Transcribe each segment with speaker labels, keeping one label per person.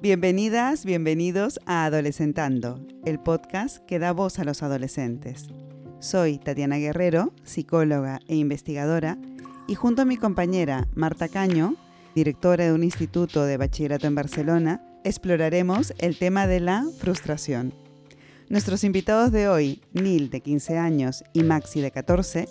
Speaker 1: Bienvenidas, bienvenidos a Adolescentando, el podcast que da voz a los adolescentes. Soy Tatiana Guerrero, psicóloga e investigadora, y junto a mi compañera Marta Caño, directora de un instituto de bachillerato en Barcelona, exploraremos el tema de la frustración. Nuestros invitados de hoy, Neil de 15 años y Maxi de 14,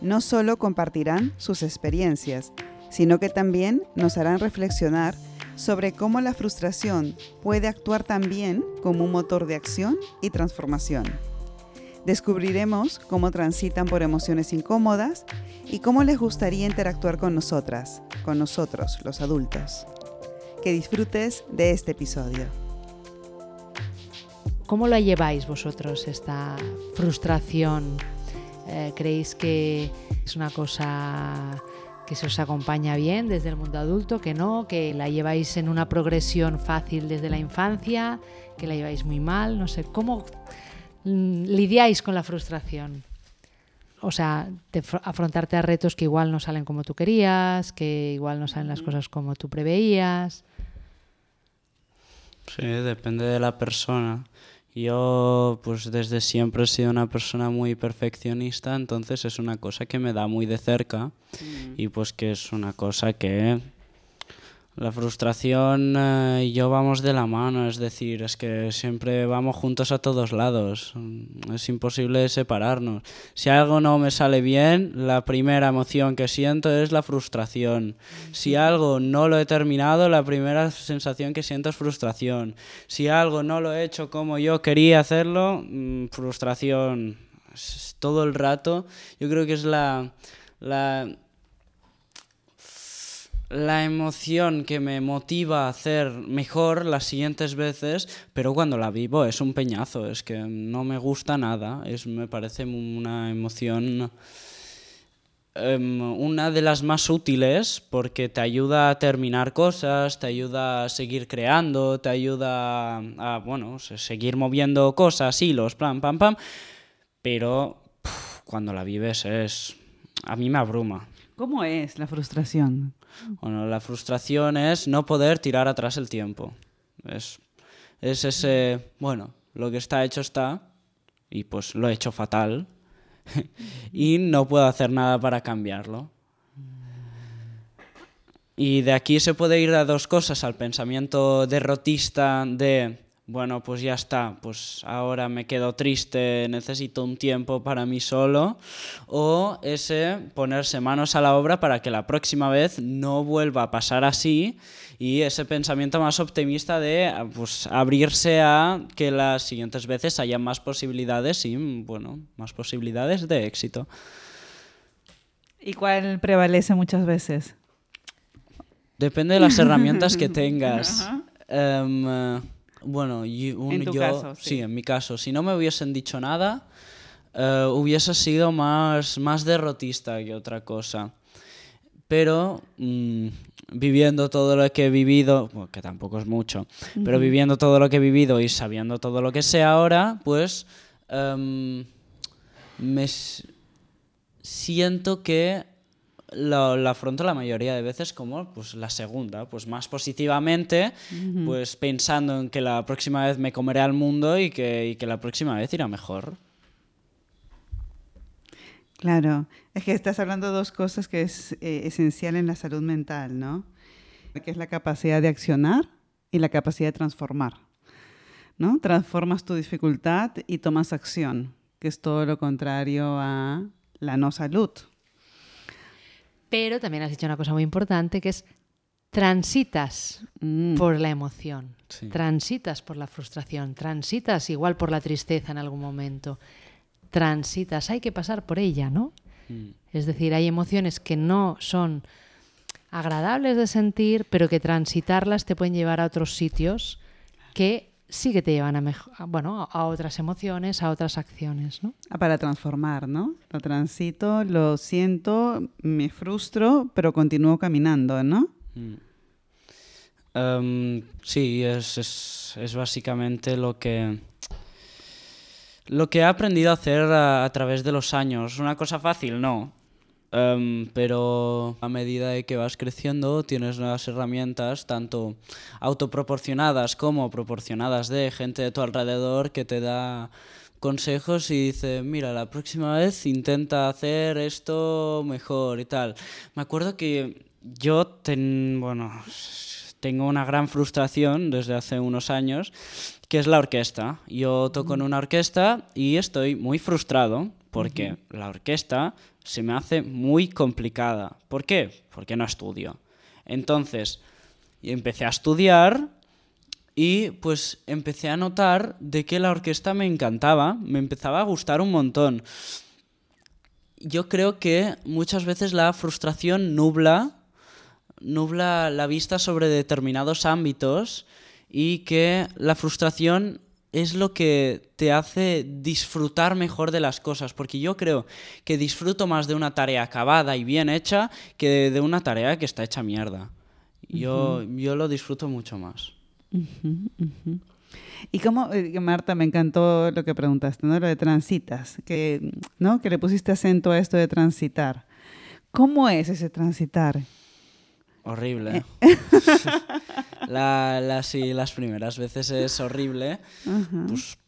Speaker 1: no solo compartirán sus experiencias, sino que también nos harán reflexionar sobre cómo la frustración puede actuar también como un motor de acción y transformación. Descubriremos cómo transitan por emociones incómodas y cómo les gustaría interactuar con nosotras, con nosotros, los adultos. Que disfrutes de este episodio.
Speaker 2: ¿Cómo la lleváis vosotros esta frustración? Eh, ¿Creéis que es una cosa que se os acompaña bien desde el mundo adulto, que no, que la lleváis en una progresión fácil desde la infancia, que la lleváis muy mal, no sé, ¿cómo mm, lidiáis con la frustración? O sea, afrontarte a retos que igual no salen como tú querías, que igual no salen las cosas como tú preveías.
Speaker 3: Sí, depende de la persona. Yo, pues desde siempre he sido una persona muy perfeccionista, entonces es una cosa que me da muy de cerca mm. y pues que es una cosa que la frustración eh, y yo vamos de la mano, es decir, es que siempre vamos juntos a todos lados, es imposible separarnos. Si algo no me sale bien, la primera emoción que siento es la frustración. Si algo no lo he terminado, la primera sensación que siento es frustración. Si algo no lo he hecho como yo quería hacerlo, mm, frustración. todo el rato, yo creo que es la, la la emoción que me motiva a hacer mejor las siguientes veces, pero cuando la vivo es un peñazo, es que no me gusta nada, es, me parece una emoción em, una de las más útiles porque te ayuda a terminar cosas, te ayuda a seguir creando, te ayuda a, bueno, seguir moviendo cosas, hilos, pam, pam, pam, pero cuando la vives es... a mí me abruma.
Speaker 1: ¿Cómo es la frustración?
Speaker 3: Bueno, la frustración es no poder tirar atrás el tiempo. Es, es ese, bueno, lo que está hecho está y pues lo he hecho fatal y no puedo hacer nada para cambiarlo. Y de aquí se puede ir a dos cosas, al pensamiento derrotista de bueno, pues ya está, pues ahora me quedo triste, necesito un tiempo para mí solo, o ese ponerse manos a la obra para que la próxima vez no vuelva a pasar así y ese pensamiento más optimista de pues, abrirse a que las siguientes veces haya más posibilidades y, bueno, más posibilidades de éxito.
Speaker 1: ¿Y cuál prevalece muchas veces?
Speaker 3: Depende de las herramientas que tengas. Em, bueno,
Speaker 1: en yo,
Speaker 3: sí. en mi caso, si no me hubiesen dicho nada, eh, hubiese sido más, más derrotista que otra cosa. Pero mm, viviendo todo lo que he vivido, que tampoco es mucho, pero viviendo todo lo que he vivido y sabiendo todo lo que sé ahora, pues em, me siento que lo, afronto la mayoría de veces como pues, la segunda, pues más positivamente, pues pensando en que la próxima vez me comeré al mundo y que, la próxima vez irá mejor.
Speaker 1: Claro, es que estás hablando de dos cosas que es eh, esencial en la salud mental, ¿no? Que es la capacidad de accionar y la capacidad de transformar, ¿no? Transformas tu dificultad y tomas acción, que es todo lo contrario a la no salud,
Speaker 2: pero también has dicho una cosa muy importante que es transitas mm. por la emoción, transitas por la frustración, transitas igual por la tristeza en algún momento, transitas, hay que pasar por ella, ¿no? Mm. Es decir, hay emociones que no son agradables de sentir, pero que transitarlas te pueden llevar a otros sitios que sí que te llevan a, bueno, a otras emociones, a otras acciones. ¿no?
Speaker 1: Ah, para transformar, ¿no? Lo transito, lo siento, me frustro, pero continúo caminando, ¿no? Mm.
Speaker 3: Em, sí, es, es, básicamente lo que, lo que he aprendido a hacer a, través de los años. ¿Una cosa fácil? No. Em, pero a medida de que vas creciendo tienes nuevas herramientas, tanto autoproporcionadas como proporcionadas de gente de tu alrededor que te da consejos y dice, mira, la próxima vez intenta hacer esto mejor y tal. Me acuerdo que yo ten, bueno, tengo una gran frustración desde hace unos años, que es la orquesta. Yo toco en una orquesta y estoy muy frustrado porque la orquesta se me hace muy complicada. ¿Por qué? Porque no estudio. Entonces, empecé a estudiar y pues empecé a notar de que la orquesta me encantaba, me empezaba a gustar un montón. Yo creo que muchas veces la frustración nubla, nubla la vista sobre determinados ámbitos y que la frustración es lo que te hace disfrutar mejor de las cosas, porque yo creo que disfruto más de una tarea acabada y bien hecha que de una tarea que está hecha mierda. Yo, yo lo disfruto mucho más.
Speaker 1: Y como, eh, Marta, me encantó lo que preguntaste, ¿no? Lo de transitas, que, ¿no? Que le pusiste acento a esto de transitar. ¿Cómo es ese transitar?
Speaker 3: Horrible. la, las primeras veces es horrible. Pues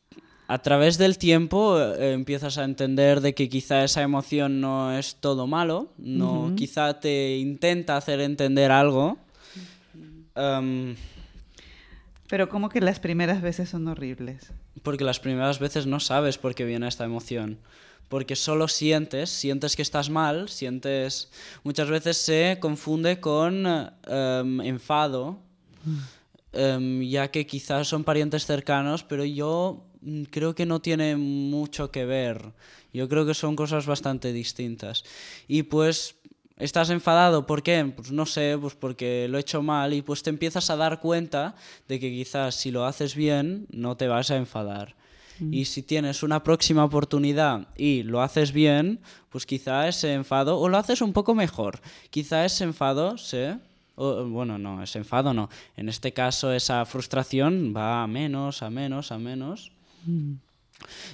Speaker 3: a través del tiempo eh, empiezas a entender de que quizá esa emoción no es todo malo, no, quizá te intenta hacer entender algo. Em,
Speaker 1: Pero ¿cómo que las primeras veces son horribles?
Speaker 3: Porque las primeras veces no sabes por qué viene esta emoción porque solo sientes, sientes que estás mal, sientes... Muchas veces se confunde con em, enfado, em, ya que quizás son parientes cercanos, pero yo mm, creo que no tiene mucho que ver. Yo creo que son cosas bastante distintas. Y pues estás enfadado, ¿por qué? Pues no sé, pues porque lo he hecho mal y pues te empiezas a dar cuenta de que quizás si lo haces bien no te vas a enfadar. Y si tienes una próxima oportunidad y lo haces bien, pues quizá ese enfado, o lo haces un poco mejor, quizá ese enfado se... bueno, no, ese enfado no. En este caso esa frustración va a menos, a menos, a menos. Mm.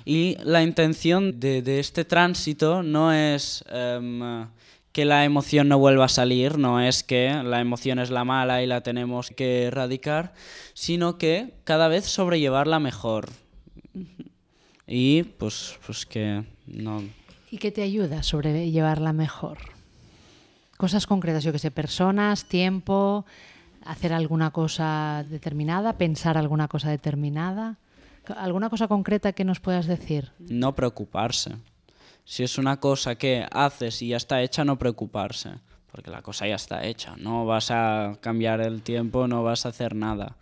Speaker 3: Y la intención de, este tránsito no es em, que la emoción no vuelva a salir, no es que la emoción es la mala y la tenemos que erradicar, sino que cada vez sobrellevarla mejor. Y pues, pues que no...
Speaker 2: ¿Y qué te ayuda a sobrellevarla mejor? Cosas concretas, yo que sé, personas, tiempo, hacer alguna cosa determinada, pensar alguna cosa determinada. ¿Alguna cosa concreta que nos puedas decir?
Speaker 3: No preocuparse. Si es una cosa que haces y ya está hecha, no preocuparse porque la cosa ya está hecha, no vas a cambiar el tiempo, no vas a hacer nada.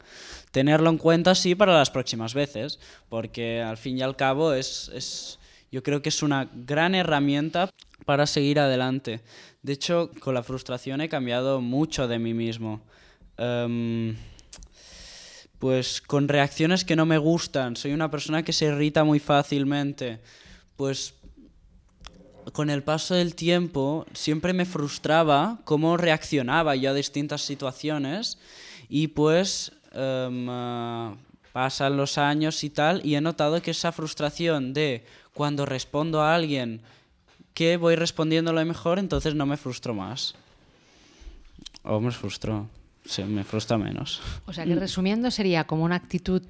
Speaker 3: Tenerlo en cuenta sí para las próximas veces, porque al fin y al cabo es, es yo creo que es una gran herramienta para seguir adelante. De hecho, con la frustración he cambiado mucho de mí mismo. Em, pues con reacciones que no me gustan, soy una persona que se irrita muy fácilmente, pues con el paso del tiempo siempre me frustraba cómo reaccionaba yo a distintas situaciones y pues em, ah, pasan los años y tal y he notado que esa frustración de cuando respondo a alguien que voy respondiendo lo mejor, entonces no me frustro más. O me frustro, sí, me frustra menos.
Speaker 2: O sea que resumiendo sería como una actitud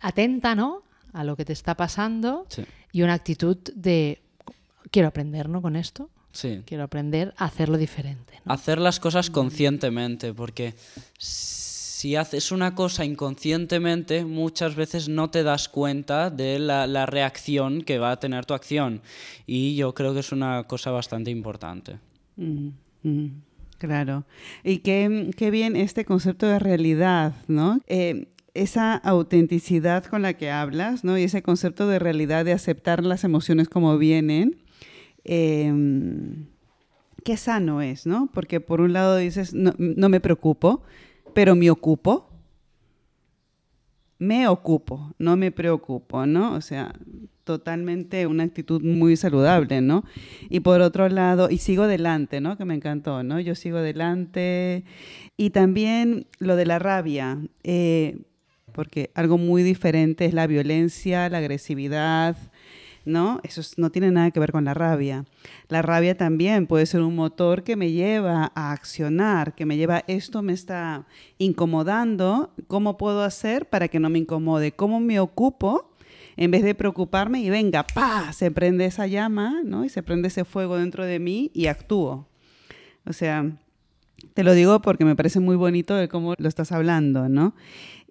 Speaker 2: atenta, ¿no? A lo que te está pasando y una actitud de quiero aprender, ¿no? Con esto.
Speaker 3: Sí.
Speaker 2: Quiero aprender a hacerlo diferente.
Speaker 3: Hacer las cosas conscientemente, porque si haces una cosa inconscientemente, muchas veces no te das cuenta de la, reacción que va a tener tu acción. Y yo creo que es una cosa bastante importante.
Speaker 1: Mm, mm, claro. Y qué, qué, bien este concepto de realidad, ¿no? Eh, esa autenticidad con la que hablas, ¿no? Y ese concepto de realidad, de aceptar las emociones como vienen, Em, qué sano es, ¿no? Porque por un lado dices, no, me preocupo, pero me ocupo. Me ocupo, no me preocupo, ¿no? O sea, totalmente una actitud muy saludable, ¿no? Y por otro lado, y sigo adelante, ¿no? Que me encantó, ¿no? Yo sigo adelante. Y también lo de la rabia, eh, porque algo muy diferente es la violencia, la agresividad, ¿no? Eso no tiene nada que ver con la rabia. La rabia también puede ser un motor que me lleva a accionar, que me lleva, esto me está incomodando, ¿cómo puedo hacer para que no me incomode? ¿Cómo me ocupo? En vez de preocuparme y venga, pa, se prende esa llama, ¿no? Y se prende ese fuego dentro de mí y actúo. O sea, te lo digo porque me parece muy bonito de cómo lo estás hablando, ¿no?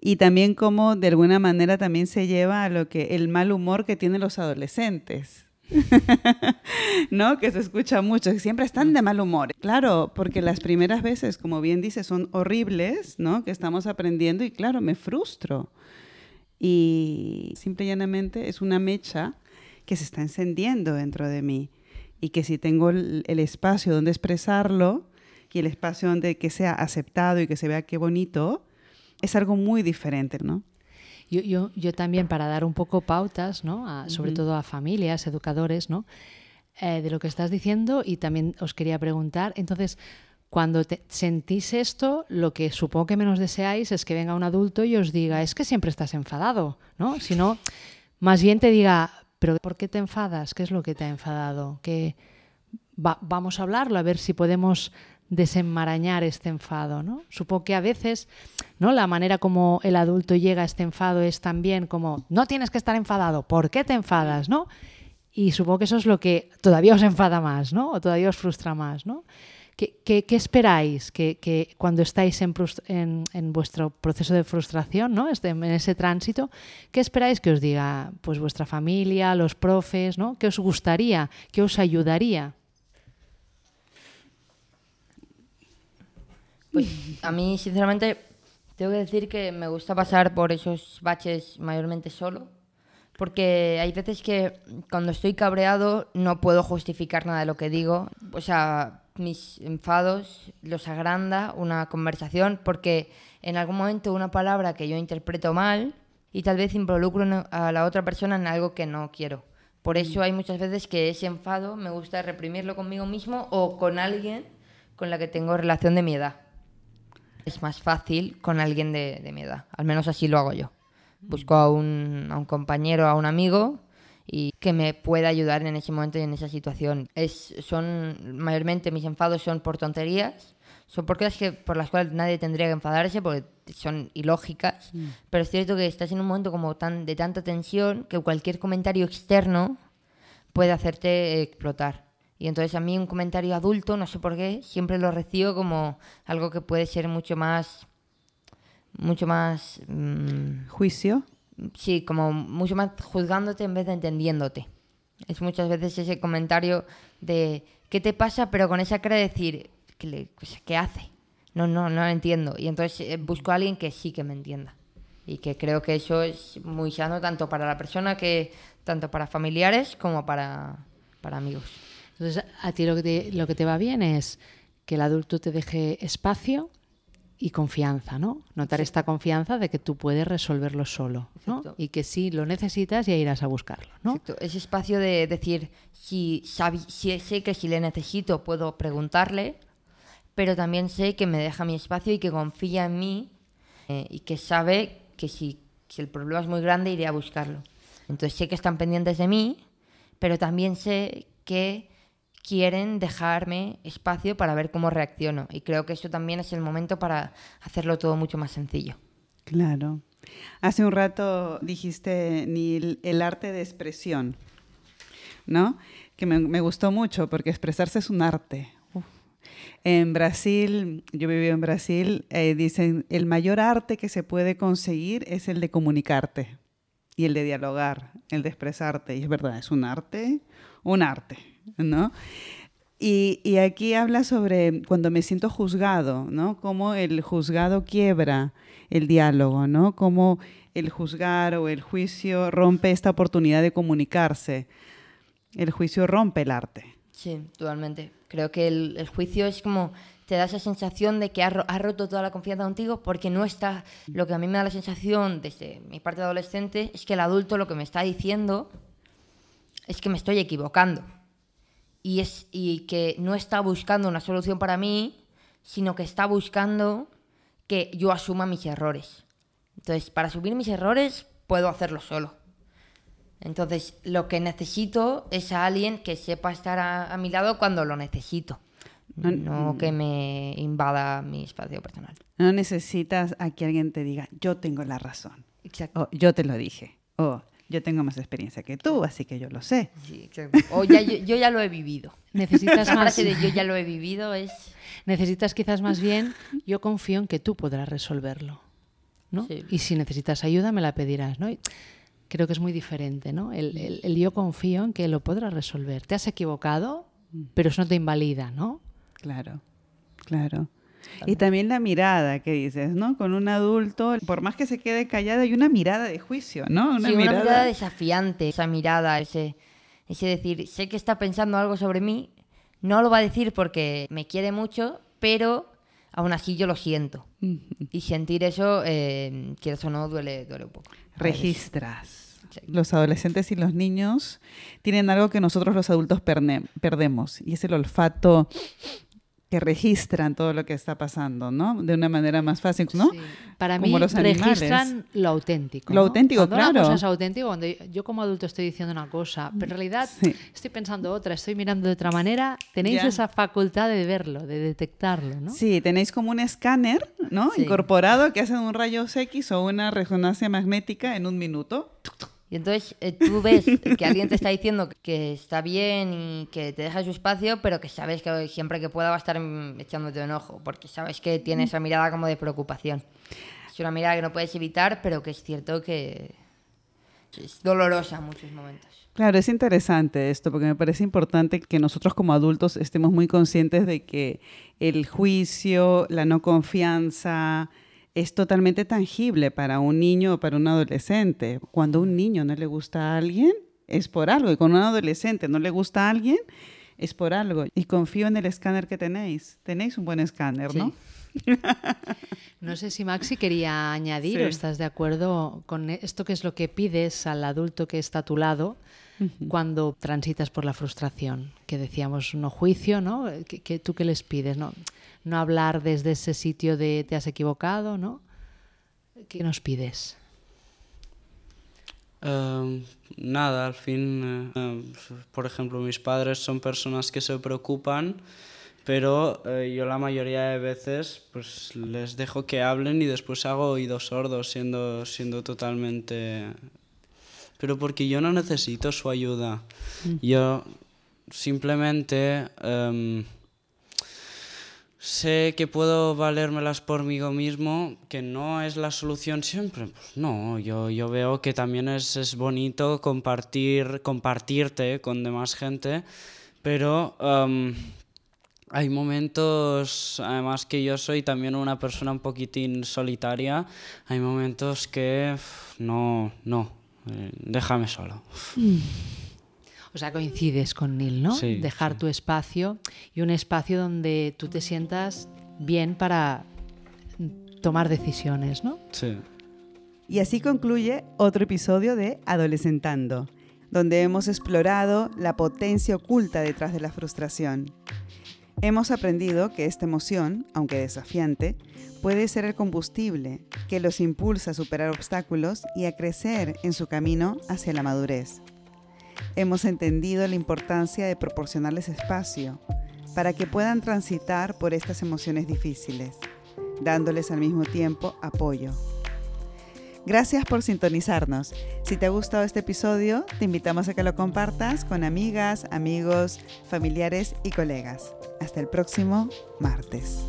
Speaker 1: Y también cómo de alguna manera también se lleva a lo que el mal humor que tienen los adolescentes. ¿No? Que se escucha mucho, siempre están de mal humor. Claro, porque las primeras veces, como bien dices, son horribles, ¿no? Que estamos aprendiendo y claro, me frustro. Y simple y llanamente es una mecha que se está encendiendo dentro de mí y que si tengo el espacio donde expresarlo, y el espacio donde que sea aceptado y que se vea qué bonito, es algo muy diferente, ¿no?
Speaker 2: Yo, yo, yo también para dar un poco pautas, ¿no? sobre todo a familias, educadores, ¿no? Eh, de lo que estás diciendo y también os quería preguntar, entonces, cuando sentís esto, lo que supongo que menos deseáis es que venga un adulto y os diga, es que siempre estás enfadado, ¿no? Sino, más bien te diga, pero ¿por qué te enfadas? ¿Qué es lo que te ha enfadado? Que vamos a hablarlo, a ver si podemos desenmarañar este enfado, ¿no? Supongo que a veces, ¿no? La manera como el adulto llega a este enfado es también como no tienes que estar enfadado, ¿por qué te enfadas, no? Y supongo que eso es lo que todavía os enfada más, ¿no? O todavía os frustra más, ¿no? ¿Qué, esperáis que, cuando estáis en, en, vuestro proceso de frustración, ¿no? Este, en ese tránsito, qué esperáis que os diga pues vuestra familia, los profes, ¿no? ¿Qué os gustaría? ¿Qué os ayudaría?
Speaker 4: Pues a mí, sinceramente, tengo que decir que me gusta pasar por esos baches mayormente solo. Porque hay veces que cuando estoy cabreado no puedo justificar nada de lo que digo. O sea, mis enfados los agranda una conversación porque en algún momento una palabra que yo interpreto mal y tal vez involucro a la otra persona en algo que no quiero. Por eso hay muchas veces que ese enfado me gusta reprimirlo conmigo mismo o con alguien con la que tengo relación de mi edad es más fácil con alguien de, mi edad. Al menos así lo hago yo. Busco a un, a un compañero, a un amigo y que me pueda ayudar en ese momento y en esa situación. Es, son mayormente mis enfados son por tonterías, son por cosas que, por las cuales nadie tendría que enfadarse porque son ilógicas, mm. pero es cierto que estás en un momento como tan de tanta tensión que cualquier comentario externo puede hacerte explotar. Y entonces a mí un comentario adulto, no sé por qué, siempre lo recibo como algo que puede ser mucho más... Mucho más...
Speaker 1: Mm, ¿Juicio?
Speaker 4: Sí, como mucho más juzgándote en vez de entendiéndote. Es muchas veces ese comentario de ¿qué te pasa? Pero con esa cara de decir ¿qué, pues, ¿qué hace? No, no, no lo entiendo. Y entonces eh, busco a alguien que sí que me entienda. Y que creo que eso es muy sano tanto para la persona que, tanto para familiares como para, para amigos.
Speaker 2: Entonces, a ti lo que, te, lo que te va bien es que el adulto te deje espacio y confianza, ¿no? Notar esta confianza de que tú puedes resolverlo solo, ¿no? Y que si lo necesitas ya irás a buscarlo, ¿no?
Speaker 4: Exacto. Ese espacio de decir, si, si sé que si le necesito puedo preguntarle, pero también sé que me deja mi espacio y que confía en mí eh, y que sabe que si, si el problema es muy grande iré a buscarlo. Entonces sé que están pendientes de mí, pero también sé que quieren dejarme espacio para ver cómo reacciono. Y creo que eso también es el momento para hacerlo todo mucho más sencillo.
Speaker 1: Claro. Hace un rato dijiste ni el arte de expresión, ¿no? Que me, gustó mucho porque expresarse es un arte. En Brasil, yo viví en Brasil, eh, dicen, el mayor arte que se puede conseguir es el de comunicarte y el de dialogar, el de expresarte. Y es verdad, es un arte, un arte. ¿No? Y, aquí habla sobre cuando me siento juzgado, ¿no? Cómo el juzgado quiebra el diálogo, ¿no? Cómo el juzgar o el juicio rompe esta oportunidad de comunicarse. El juicio rompe el arte.
Speaker 4: Sí, totalmente. Creo que el, juicio es como te da esa sensación de que has, roto toda la confianza contigo porque no está. Lo que a mí me da la sensación desde mi parte de adolescente es que el adulto lo que me está diciendo es que me estoy equivocando y, es, y que no está buscando una solución para mí, sino que está buscando que yo asuma mis errores. Entonces, para asumir mis errores, puedo hacerlo solo. Entonces, lo que necesito es a alguien que sepa estar a, a mi lado cuando lo necesito.
Speaker 1: No-
Speaker 4: No que me invada mi espacio personal.
Speaker 1: No necesitas a que alguien te diga, yo tengo la razón.
Speaker 4: Exacto.
Speaker 1: O yo te lo dije. O yo tengo más experiencia que tú, así que yo lo sé.
Speaker 4: Sí. O ya, yo, yo ya lo he vivido.
Speaker 2: Necesitas más,
Speaker 4: frase de yo ya lo he vivido es...
Speaker 2: necesitas quizás más bien, yo confío en que tú podrás resolverlo. ¿no?
Speaker 4: Sí.
Speaker 2: Y si necesitas ayuda, me la pedirás. ¿no? Y creo que es muy diferente. ¿no? El, el- el yo confío en que lo podrás resolver. Te has equivocado, pero eso no te invalida. ¿no?
Speaker 1: Claro, claro. Y también la mirada que dices, ¿no? Con un adulto, por más que se quede callado, hay una mirada de juicio, ¿no?
Speaker 4: sí, una mirada desafiante, esa mirada, ese, ese decir, sé que está pensando algo sobre mí, no lo va a decir porque me quiere mucho, pero aún así yo lo siento. Y sentir eso, eh, quieras o no, duele, duele un poco.
Speaker 1: Registras.
Speaker 4: Sí.
Speaker 1: Los adolescentes y los niños tienen algo que nosotros los adultos perne- perdemos y es el olfato que registran todo lo que está pasando, ¿no? De una manera más fácil, ¿no?
Speaker 2: Sí. Para
Speaker 1: Como
Speaker 2: mí
Speaker 1: los
Speaker 2: registran lo auténtico.
Speaker 1: Lo
Speaker 2: ¿no?
Speaker 1: auténtico,
Speaker 2: cuando una
Speaker 1: claro.
Speaker 2: cosa es auténtico, cuando yo, como adulto estoy diciendo una cosa, pero en realidad
Speaker 1: Sí.
Speaker 2: estoy pensando otra, estoy mirando de otra manera, tenéis
Speaker 1: Ya.
Speaker 2: esa facultad de verlo, de detectarlo, ¿no?
Speaker 1: Sí, tenéis como un escáner, ¿no?
Speaker 4: Sí.
Speaker 1: Incorporado que hacen un rayos X o una resonancia magnética en un minuto.
Speaker 4: Y entonces eh, tú ves que alguien te está diciendo que está bien y que te deja su espacio, pero que sabes que siempre que pueda va a estar echándote un ojo, porque sabes que tiene esa mirada como de preocupación. Es una mirada que no puedes evitar, pero que es cierto que es dolorosa en muchos momentos.
Speaker 1: Claro, es interesante esto porque me parece importante que nosotros como adultos estemos muy conscientes de que el juicio, la no confianza es totalmente tangible para un niño o para un adolescente. Cuando a un niño no le gusta a alguien, es por algo. Y cuando a un adolescente no le gusta a alguien, es por algo. Y confío en el escáner que tenéis. Tenéis un buen escáner, ¿no?
Speaker 2: No sé si Maxi quería añadir
Speaker 1: Sí.
Speaker 2: o estás de acuerdo con esto que es lo que pides al adulto que está a tu lado cuando transitas por la frustración, que decíamos no juicio, ¿no? ¿Qué, qué- tú qué les pides? No, no hablar desde ese sitio de te has equivocado, ¿no? ¿Qué nos pides?
Speaker 3: Em, nada, al fin, em, por ejemplo, mis padres son personas que se preocupan, pero eh, yo la mayoría de veces pues les dejo que hablen y después hago oídos sordos siendo, siendo totalmente... Pero porque yo no necesito su ayuda. Yo simplemente em, sé que puedo valérmelas por mí mismo, que no es la solución siempre. Pues no, yo, yo veo que también es, es bonito compartir, compartirte con demás gente, pero em, hay momentos, además que yo soy también una persona un poquitín solitaria, hay momentos que no, no, eh, déjame solo.
Speaker 2: O sea, coincides con Neil, ¿no?
Speaker 3: Sí,
Speaker 2: Dejar
Speaker 3: sí.
Speaker 2: tu espacio y un espacio donde tú te sientas bien para tomar decisiones, ¿no?
Speaker 3: Sí.
Speaker 1: Y así concluye otro episodio de Adolescentando, donde hemos explorado la potencia oculta detrás de la frustración. Hemos aprendido que esta emoción, aunque desafiante, puede ser el combustible que los impulsa a superar obstáculos y a crecer en su camino hacia la madurez. Hemos entendido la importancia de proporcionarles espacio para que puedan transitar por estas emociones difíciles, dándoles al mismo tiempo apoyo. Gracias por sintonizarnos. Si te ha gustado este episodio, te invitamos a que lo compartas con amigas, amigos, familiares y colegas. Hasta el próximo martes.